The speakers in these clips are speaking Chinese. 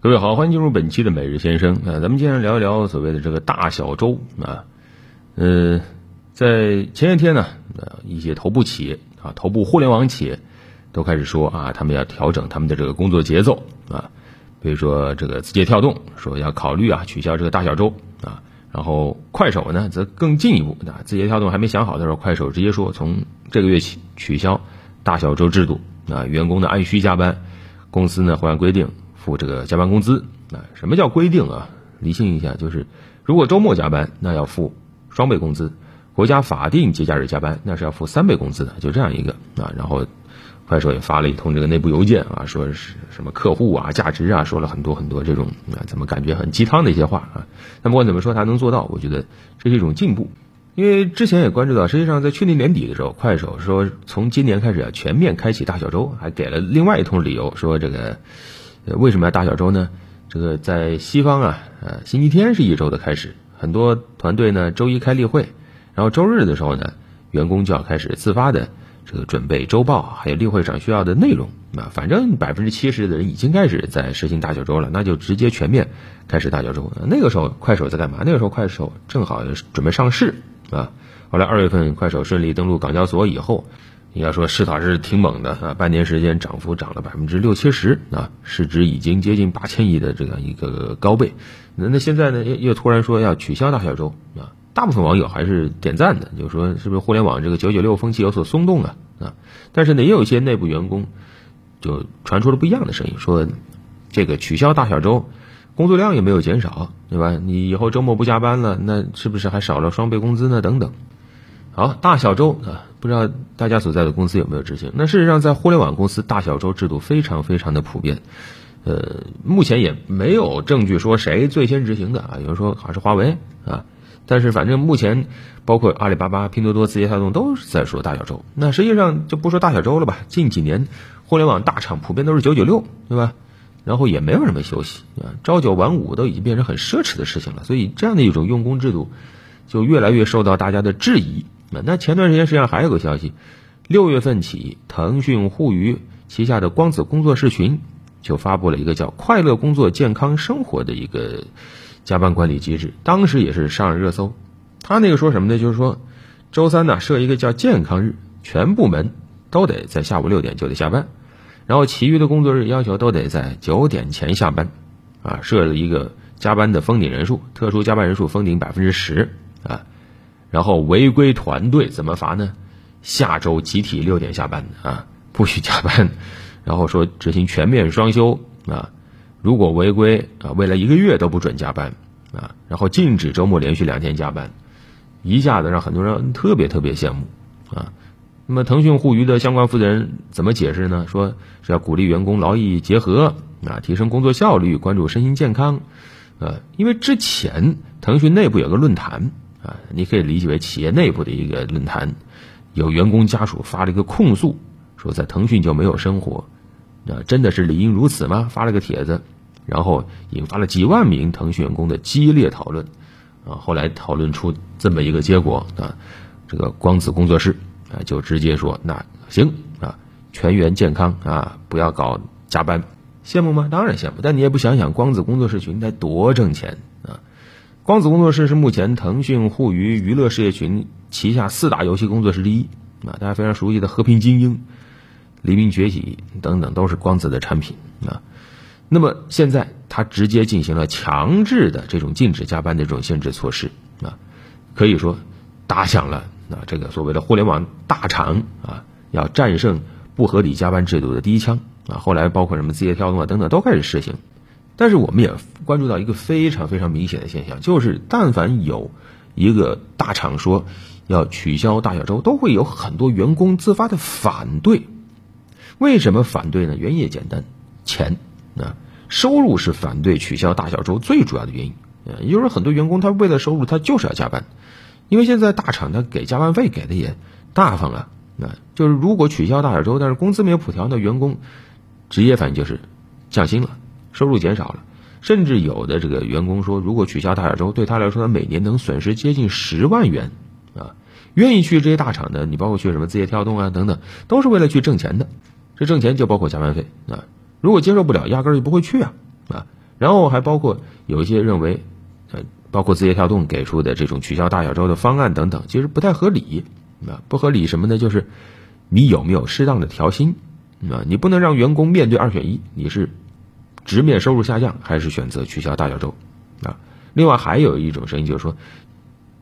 各位好，欢迎进入本期的每日先生啊，咱们今天聊一聊所谓的这个大小周啊，呃，在前些天呢，呃，一些头部企业啊，头部互联网企业都开始说啊，他们要调整他们的这个工作节奏啊，比如说这个字节跳动说要考虑啊取消这个大小周啊，然后快手呢则更进一步啊，字节跳动还没想好的时候，快手直接说从这个月起取消大小周制度啊，员工呢按需加班，公司呢会按规定。付这个加班工资啊？什么叫规定啊？理清一下，就是如果周末加班，那要付双倍工资；国家法定节假日加班，那是要付三倍工资的。就这样一个啊。然后快手也发了一通这个内部邮件啊，说是什么客户啊、价值啊，说了很多很多这种啊，怎么感觉很鸡汤的一些话啊？那不管怎么说，他能做到，我觉得这是一种进步。因为之前也关注到，实际上在去年年底的时候，快手说从今年开始全面开启大小周，还给了另外一通理由，说这个。为什么要大小周呢？这个在西方啊，呃，星期天是一周的开始，很多团队呢周一开例会，然后周日的时候呢，员工就要开始自发的这个准备周报，还有例会上需要的内容啊。反正百分之七十的人已经开始在实行大小周了，那就直接全面开始大小周。那个时候快手在干嘛？那个时候快手正好准备上市啊。后来二月份快手顺利登陆港交所以后。应该说势头是挺猛的啊，半年时间涨幅涨了百分之六七十啊，市值已经接近八千亿的这样一个高倍。那那现在呢，又又突然说要取消大小周啊，大部分网友还是点赞的，就是说是不是互联网这个九九六风气有所松动啊啊？但是呢，也有一些内部员工就传出了不一样的声音，说这个取消大小周，工作量也没有减少，对吧？你以后周末不加班了，那是不是还少了双倍工资呢？等等。好，大小周啊，不知道大家所在的公司有没有执行？那事实上，在互联网公司，大小周制度非常非常的普遍。呃，目前也没有证据说谁最先执行的啊。有人说好像是华为啊，但是反正目前包括阿里巴巴、拼多多、字节跳动都是在说大小周。那实际上就不说大小周了吧？近几年互联网大厂普遍都是九九六，对吧？然后也没有什么休息啊，朝九晚五都已经变成很奢侈的事情了。所以这样的一种用工制度，就越来越受到大家的质疑。那前段时间实际上还有个消息，六月份起，腾讯互娱旗下的光子工作室群就发布了一个叫“快乐工作健康生活”的一个加班管理机制，当时也是上了热搜。他那个说什么呢？就是说，周三呢设一个叫健康日，全部门都得在下午六点就得下班，然后其余的工作日要求都得在九点前下班，啊，设了一个加班的封顶人数，特殊加班人数封顶百分之十，啊。然后违规团队怎么罚呢？下周集体六点下班啊，不许加班。然后说执行全面双休啊，如果违规啊，未来一个月都不准加班啊。然后禁止周末连续两天加班，一下子让很多人特别特别羡慕啊。那么腾讯互娱的相关负责人怎么解释呢？说是要鼓励员工劳逸结合啊，提升工作效率，关注身心健康。呃，因为之前腾讯内部有个论坛。啊，你可以理解为企业内部的一个论坛，有员工家属发了一个控诉，说在腾讯就没有生活，啊，真的是理应如此吗？发了个帖子，然后引发了几万名腾讯员工的激烈讨论，啊，后来讨论出这么一个结果啊，这个光子工作室啊就直接说，那行啊，全员健康啊，不要搞加班，羡慕吗？当然羡慕，但你也不想想光子工作室群该多挣钱。光子工作室是目前腾讯互娱娱乐事业群旗下四大游戏工作室之一啊，大家非常熟悉的《和平精英》《黎明崛起》等等都是光子的产品啊。那么现在它直接进行了强制的这种禁止加班的这种限制措施啊，可以说打响了啊这个所谓的互联网大厂啊要战胜不合理加班制度的第一枪啊。后来包括什么字节跳动啊等等都开始实行。但是我们也关注到一个非常非常明显的现象，就是但凡有一个大厂说要取消大小周，都会有很多员工自发的反对。为什么反对呢？原因也简单，钱啊，收入是反对取消大小周最主要的原因。呃，也就是，很多员工他为了收入，他就是要加班，因为现在大厂他给加班费给的也大方啊。啊，就是如果取消大小周，但是工资没有普调，那员工直接反应就是降薪了。收入减少了，甚至有的这个员工说，如果取消大小周，对他来说，他每年能损失接近十万元，啊，愿意去这些大厂的，你包括去什么字节跳动啊等等，都是为了去挣钱的，这挣钱就包括加班费啊，如果接受不了，压根儿就不会去啊，啊，然后还包括有一些认为，呃，包括字节跳动给出的这种取消大小周的方案等等，其实不太合理啊，不合理什么呢？就是你有没有适当的调薪啊？你不能让员工面对二选一，你是直面收入下降，还是选择取消大小周啊？另外还有一种声音就是说，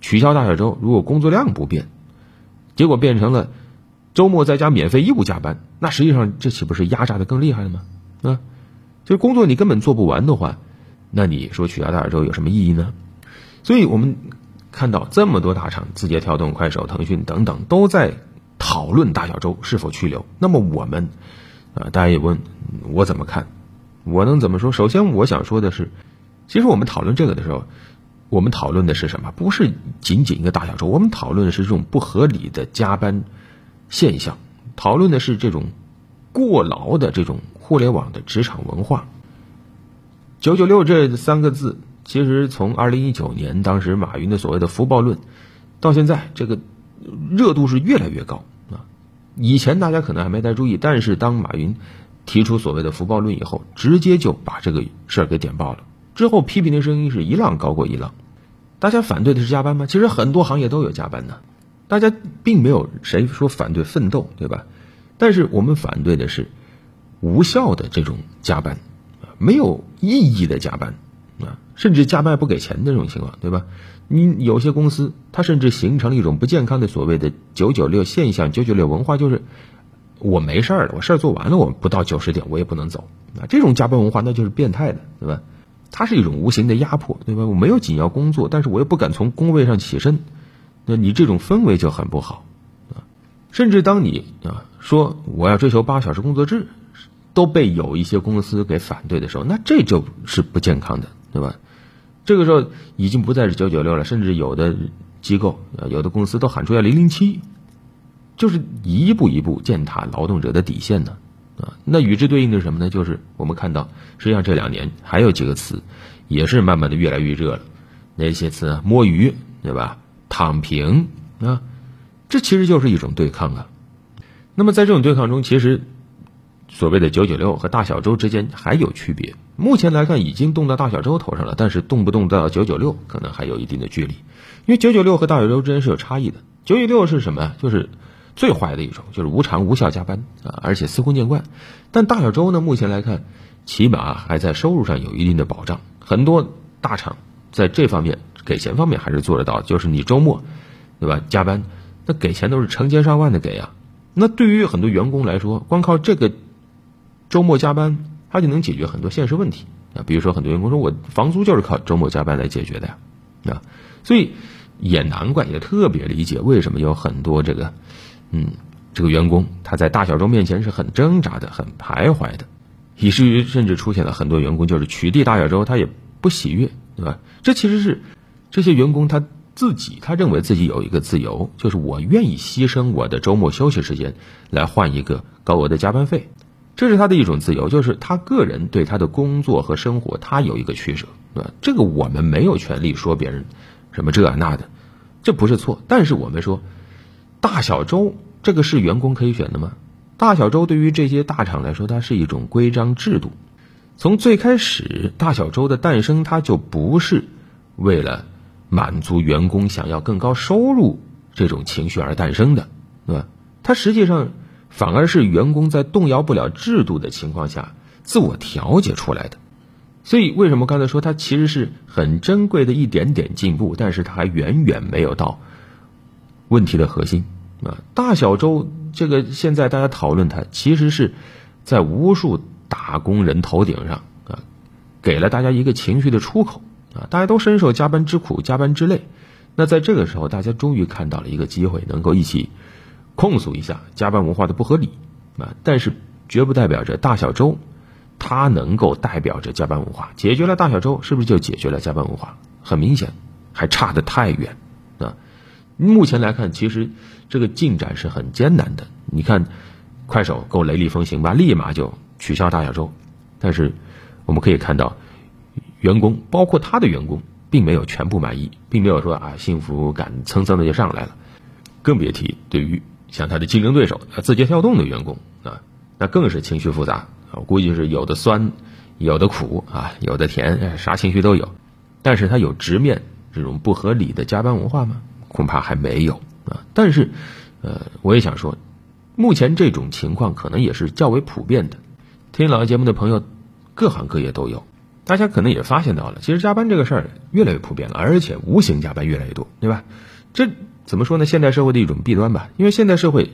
取消大小周如果工作量不变，结果变成了周末在家免费义务加班，那实际上这岂不是压榨的更厉害了吗？啊？就工作你根本做不完的话，那你说取消大小周有什么意义呢？所以我们看到这么多大厂，字节跳动、快手、腾讯等等都在讨论大小周是否去留。那么我们啊，大家也问我怎么看？我能怎么说？首先，我想说的是，其实我们讨论这个的时候，我们讨论的是什么？不是仅仅一个大小周，我们讨论的是这种不合理的加班现象，讨论的是这种过劳的这种。互联网的职场文化，“九九六”这三个字，其实从二零一九年当时马云的所谓的“福报论”，到现在这个热度是越来越高啊。以前大家可能还没太注意，但是当马云提出所谓的“福报论”以后，直接就把这个事儿给点爆了。之后批评的声音是一浪高过一浪。大家反对的是加班吗？其实很多行业都有加班呢，大家并没有谁说反对奋斗，对吧？但是我们反对的是。无效的这种加班，啊，没有意义的加班，啊，甚至加班不给钱的这种情况，对吧？你有些公司，它甚至形成了一种不健康的所谓的“九九六”现象，“九九六”文化就是我没事儿了，我事儿做完了，我不到九十点我也不能走，啊，这种加班文化那就是变态的，对吧？它是一种无形的压迫，对吧？我没有紧要工作，但是我又不敢从工位上起身，那你这种氛围就很不好，啊，甚至当你啊说我要追求八小时工作制。都被有一些公司给反对的时候，那这就是不健康的，对吧？这个时候已经不再是九九六了，甚至有的机构啊、有的公司都喊出要零零七，就是一步一步践踏劳动者的底线呢。啊，那与之对应的是什么呢？就是我们看到，实际上这两年还有几个词，也是慢慢的越来越热了。哪些词？摸鱼，对吧？躺平啊，这其实就是一种对抗啊。那么在这种对抗中，其实。所谓的九九六和大小周之间还有区别。目前来看，已经动到大小周头上了，但是动不动到九九六，可能还有一定的距离。因为九九六和大小周之间是有差异的。九九六是什么？就是最坏的一种，就是无偿无效加班啊，而且司空见惯。但大小周呢，目前来看，起码还在收入上有一定的保障。很多大厂在这方面给钱方面还是做得到，就是你周末，对吧？加班，那给钱都是成千上万的给啊。那对于很多员工来说，光靠这个。周末加班，他就能解决很多现实问题啊，比如说很多员工说，我房租就是靠周末加班来解决的呀，啊，所以也难怪，也特别理解为什么有很多这个，嗯，这个员工他在大小周面前是很挣扎的，很徘徊的，以至于甚至出现了很多员工就是取缔大小周，他也不喜悦，对吧？这其实是这些员工他自己，他认为自己有一个自由，就是我愿意牺牲我的周末休息时间来换一个高额的加班费。这是他的一种自由，就是他个人对他的工作和生活，他有一个取舍，对吧？这个我们没有权利说别人什么这那的，这不是错。但是我们说，大小周这个是员工可以选的吗？大小周对于这些大厂来说，它是一种规章制度。从最开始，大小周的诞生，它就不是为了满足员工想要更高收入这种情绪而诞生的，对吧？它实际上。反而是员工在动摇不了制度的情况下自我调节出来的，所以为什么刚才说它其实是很珍贵的一点点进步，但是它还远远没有到问题的核心啊！大小周这个现在大家讨论它，其实是在无数打工人头顶上啊，给了大家一个情绪的出口啊！大家都深受加班之苦、加班之累，那在这个时候，大家终于看到了一个机会，能够一起。控诉一下加班文化的不合理啊，但是绝不代表着大小周，它能够代表着加班文化。解决了大小周，是不是就解决了加班文化？很明显，还差得太远！目前来看，其实这个进展是很艰难的。你看，快手够雷厉风行吧，立马就取消大小周，但是我们可以看到，员工包括他的员工，并没有全部满意，并没有说啊幸福感蹭蹭的就上来了，更别提对于。像他的竞争对手，字节跳动的员工啊，那更是情绪复杂。我估计是有的酸，有的苦啊，有的甜，啥情绪都有。但是他有直面这种不合理的加班文化吗？恐怕还没有啊。但是，呃，我也想说，目前这种情况可能也是较为普遍的。听老节目的朋友，各行各业都有，大家可能也发现到了，其实加班这个事儿越来越普遍了，而且无形加班越来越多，对吧？这怎么说呢？现代社会的一种弊端吧。因为现代社会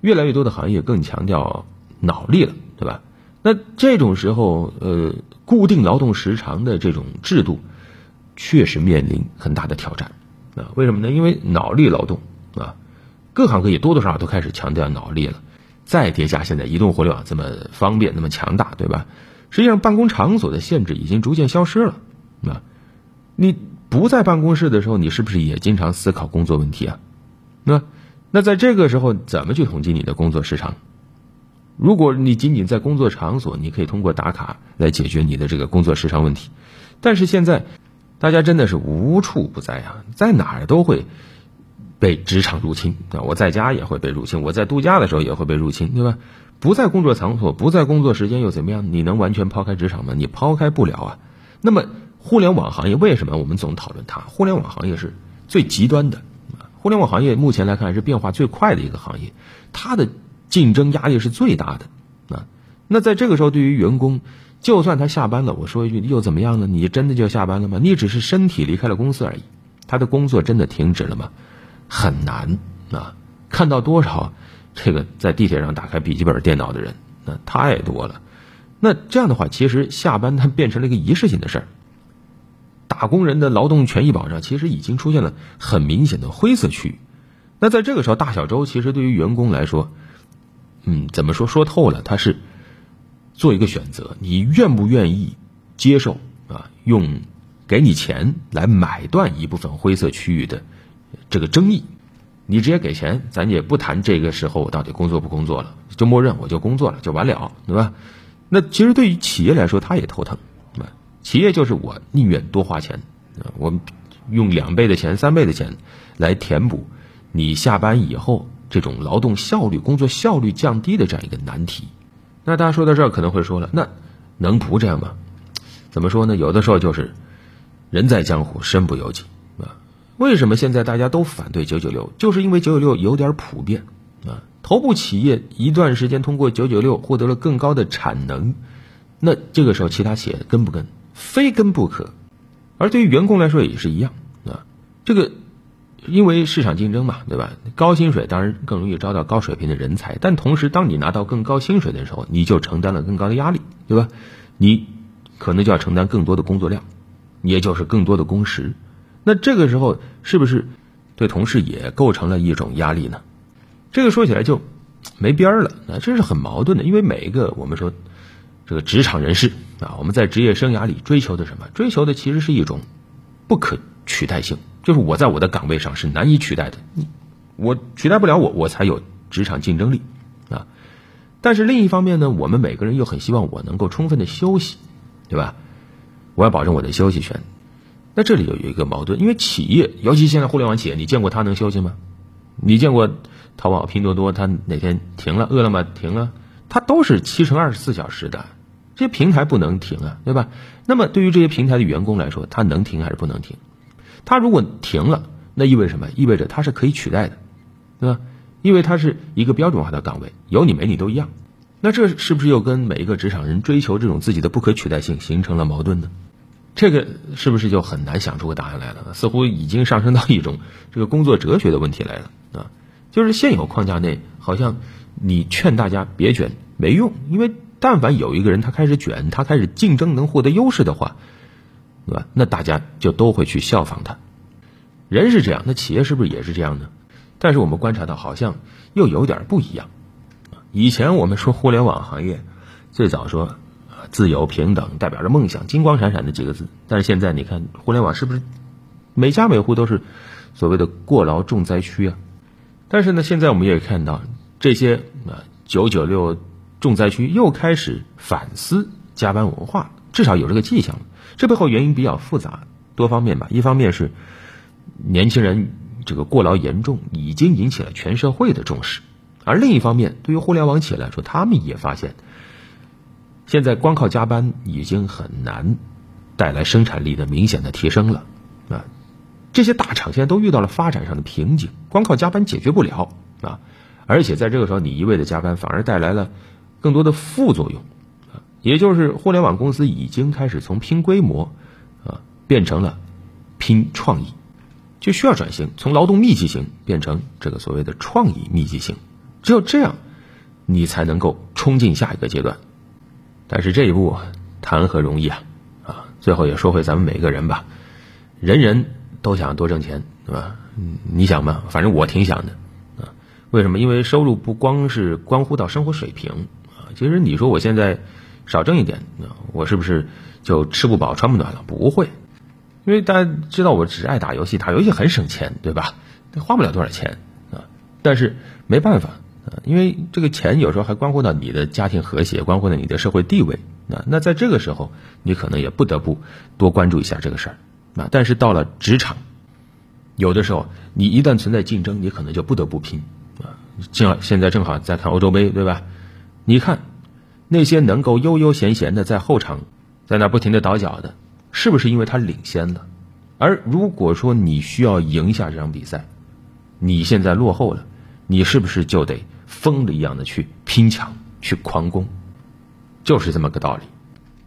越来越多的行业更强调脑力了，对吧？那这种时候，呃，固定劳动时长的这种制度。确实面临很大的挑战，啊，为什么呢？因为脑力劳动啊，各行各业多多少少都开始强调脑力了，再叠加现在移动互联网这么方便、那么强大，对吧？实际上，办公场所的限制已经逐渐消失了，啊，你不在办公室的时候，你是不是也经常思考工作问题啊？那那在这个时候，怎么去统计你的工作时长？如果你仅仅在工作场所，你可以通过打卡来解决你的这个工作时长问题，但是现在。大家真的是无处不在啊，在哪儿都会被职场入侵啊！我在家也会被入侵，我在度假的时候也会被入侵，对吧？不在工作场所，不在工作时间又怎么样？你能完全抛开职场吗？你抛开不了啊！那么，互联网行业为什么我们总讨论它？互联网行业是最极端的啊！互联网行业目前来看是变化最快的一个行业，它的竞争压力是最大的啊！那在这个时候，对于员工。就算他下班了，我说一句又怎么样呢？你真的就下班了吗？你只是身体离开了公司而已，他的工作真的停止了吗？很难啊！看到多少这个在地铁上打开笔记本电脑的人，那太多了。那这样的话，其实下班它变成了一个仪式性的事儿。打工人的劳动权益保障其实已经出现了很明显的灰色区域。那在这个时候，大小周其实对于员工来说，嗯，怎么说说透了，他是。做一个选择，你愿不愿意接受啊？用给你钱来买断一部分灰色区域的这个争议，你直接给钱，咱也不谈这个时候我到底工作不工作了，就默认我就工作了就完了，对吧？那其实对于企业来说，他也头疼啊。企业就是我宁愿多花钱啊，我用两倍的钱、三倍的钱来填补你下班以后这种劳动效率、工作效率降低的这样一个难题。那大家说到这儿可能会说了，那能不这样吗？怎么说呢？有的时候就是人在江湖身不由己啊。为什么现在大家都反对九九六？就是因为九九六有点普遍啊。头部企业一段时间通过九九六获得了更高的产能，那这个时候其他企业跟不跟？非跟不可。而对于员工来说也是一样啊。这个。因为市场竞争嘛，对吧？高薪水当然更容易招到高水平的人才，但同时，当你拿到更高薪水的时候，你就承担了更高的压力，对吧？你可能就要承担更多的工作量，也就是更多的工时。那这个时候，是不是对同事也构成了一种压力呢？这个说起来就没边儿了，那这是很矛盾的。因为每一个我们说这个职场人士啊，我们在职业生涯里追求的什么？追求的其实是一种不可取代性。就是我在我的岗位上是难以取代的，我取代不了我，我才有职场竞争力啊。但是另一方面呢，我们每个人又很希望我能够充分的休息，对吧？我要保证我的休息权。那这里有一个矛盾，因为企业，尤其现在互联网企业，你见过他能休息吗？你见过淘宝、拼多多，他哪天停了？饿了么停了？它都是七乘二十四小时的，这些平台不能停啊，对吧？那么对于这些平台的员工来说，他能停还是不能停？他如果停了，那意味什么？意味着他是可以取代的，对吧？因为他是一个标准化的岗位，有你没你都一样。那这是不是又跟每一个职场人追求这种自己的不可取代性形成了矛盾呢？这个是不是就很难想出个答案来了？似乎已经上升到一种这个工作哲学的问题来了啊！就是现有框架内，好像你劝大家别卷没用，因为但凡有一个人他开始卷，他开始竞争能获得优势的话。对吧？那大家就都会去效仿他。人是这样，那企业是不是也是这样呢？但是我们观察到，好像又有点不一样。以前我们说互联网行业，最早说自由平等，代表着梦想，金光闪闪的几个字。但是现在你看，互联网是不是每家每户都是所谓的过劳重灾区啊？但是呢，现在我们也看到这些啊九九六重灾区又开始反思加班文化，至少有这个迹象了。这背后原因比较复杂，多方面吧。一方面是年轻人这个过劳严重，已经引起了全社会的重视；而另一方面，对于互联网企业来说，他们也发现现在光靠加班已经很难带来生产力的明显的提升了啊。这些大厂现在都遇到了发展上的瓶颈，光靠加班解决不了啊。而且在这个时候，你一味的加班，反而带来了更多的副作用。也就是互联网公司已经开始从拼规模啊变成了拼创意，就需要转型，从劳动密集型变成这个所谓的创意密集型。只有这样，你才能够冲进下一个阶段。但是这一步谈何容易啊！啊，最后也说回咱们每个人吧，人人都想多挣钱，对吧？你想吗？反正我挺想的啊。为什么？因为收入不光是关乎到生活水平啊。其实你说我现在少挣一点，我是不是就吃不饱穿不暖了？不会，因为大家知道我只爱打游戏，打游戏很省钱，对吧？花不了多少钱啊。但是没办法啊。因为这个钱有时候还关乎到你的家庭和谐，关乎到你的社会地位。那那在这个时候，你可能也不得不多关注一下这个事儿。啊，但是到了职场，有的时候你一旦存在竞争，你可能就不得不拼。啊，正好现在正好在看欧洲杯，对吧？你看那些能够悠悠闲闲的在后场在那不停的倒脚的，是不是因为他领先了？而如果说你需要赢下这场比赛，你现在落后了，你是不是就得？疯了一样的去拼抢、去狂攻，就是这么个道理。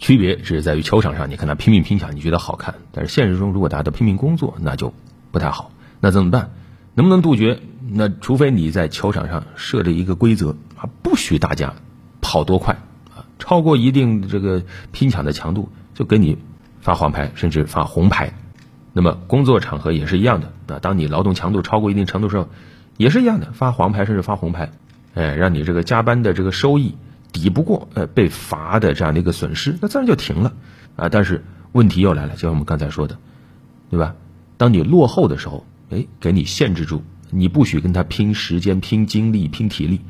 区别只是在于球场上，你看他拼命拼抢，你觉得好看；但是现实中，如果大家都拼命工作，那就不太好。那怎么办？能不能杜绝？那除非你在球场上设立一个规则啊，不许大家跑多快，超过一定这个拼抢的强度，就给你发黄牌，甚至发红牌。那么工作场合也是一样的啊，当你劳动强度超过一定程度时候，也是一样的，发黄牌甚至发红牌。哎，让你这个加班的这个收益抵不过呃被罚的这样的一个损失，那自然就停了啊。但是问题又来了，就像我们刚才说的，对吧？当你落后的时候，哎，给你限制住，你不许跟他拼时间、拼精力、拼体力，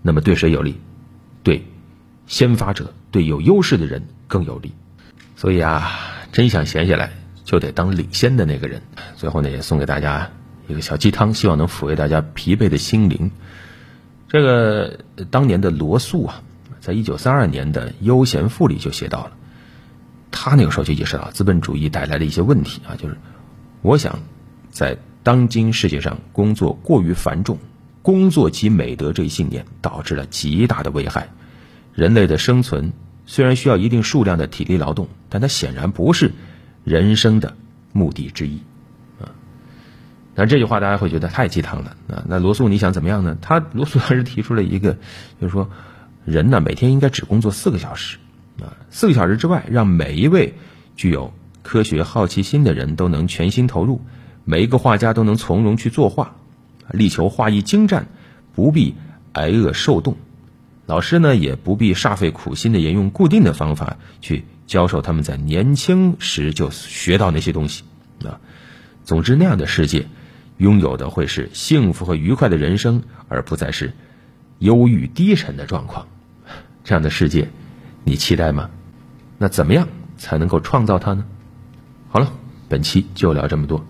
那么对谁有利？对先发者、对有优势的人更有利。所以啊，真想闲下来，就得当领先的那个人。最后呢，也送给大家一个小鸡汤，希望能抚慰大家疲惫的心灵。这个当年的罗素啊，在一九三二年的《悠闲赋》里就写到了，他那个时候就意识到资本主义带来的一些问题啊，就是我想在当今世界上工作过于繁重，工作即美德这一信念导致了极大的危害。人类的生存虽然需要一定数量的体力劳动，但它显然不是人生的目的之一。啊那这句话大家会觉得太鸡汤了啊！那罗素你想怎么样呢？他罗素当时提出了一个，就是说，人呢每天应该只工作四个小时，啊，四个小时之外，让每一位具有科学好奇心的人都能全心投入，每一个画家都能从容去作画，力求画艺精湛，不必挨饿受冻，老师呢也不必煞费苦心的沿用固定的方法去教授他们在年轻时就学到那些东西，啊，总之那样的世界。拥有的会是幸福和愉快的人生，而不再是忧郁低沉的状况。这样的世界，你期待吗？那怎么样才能够创造它呢？好了，本期就聊这么多。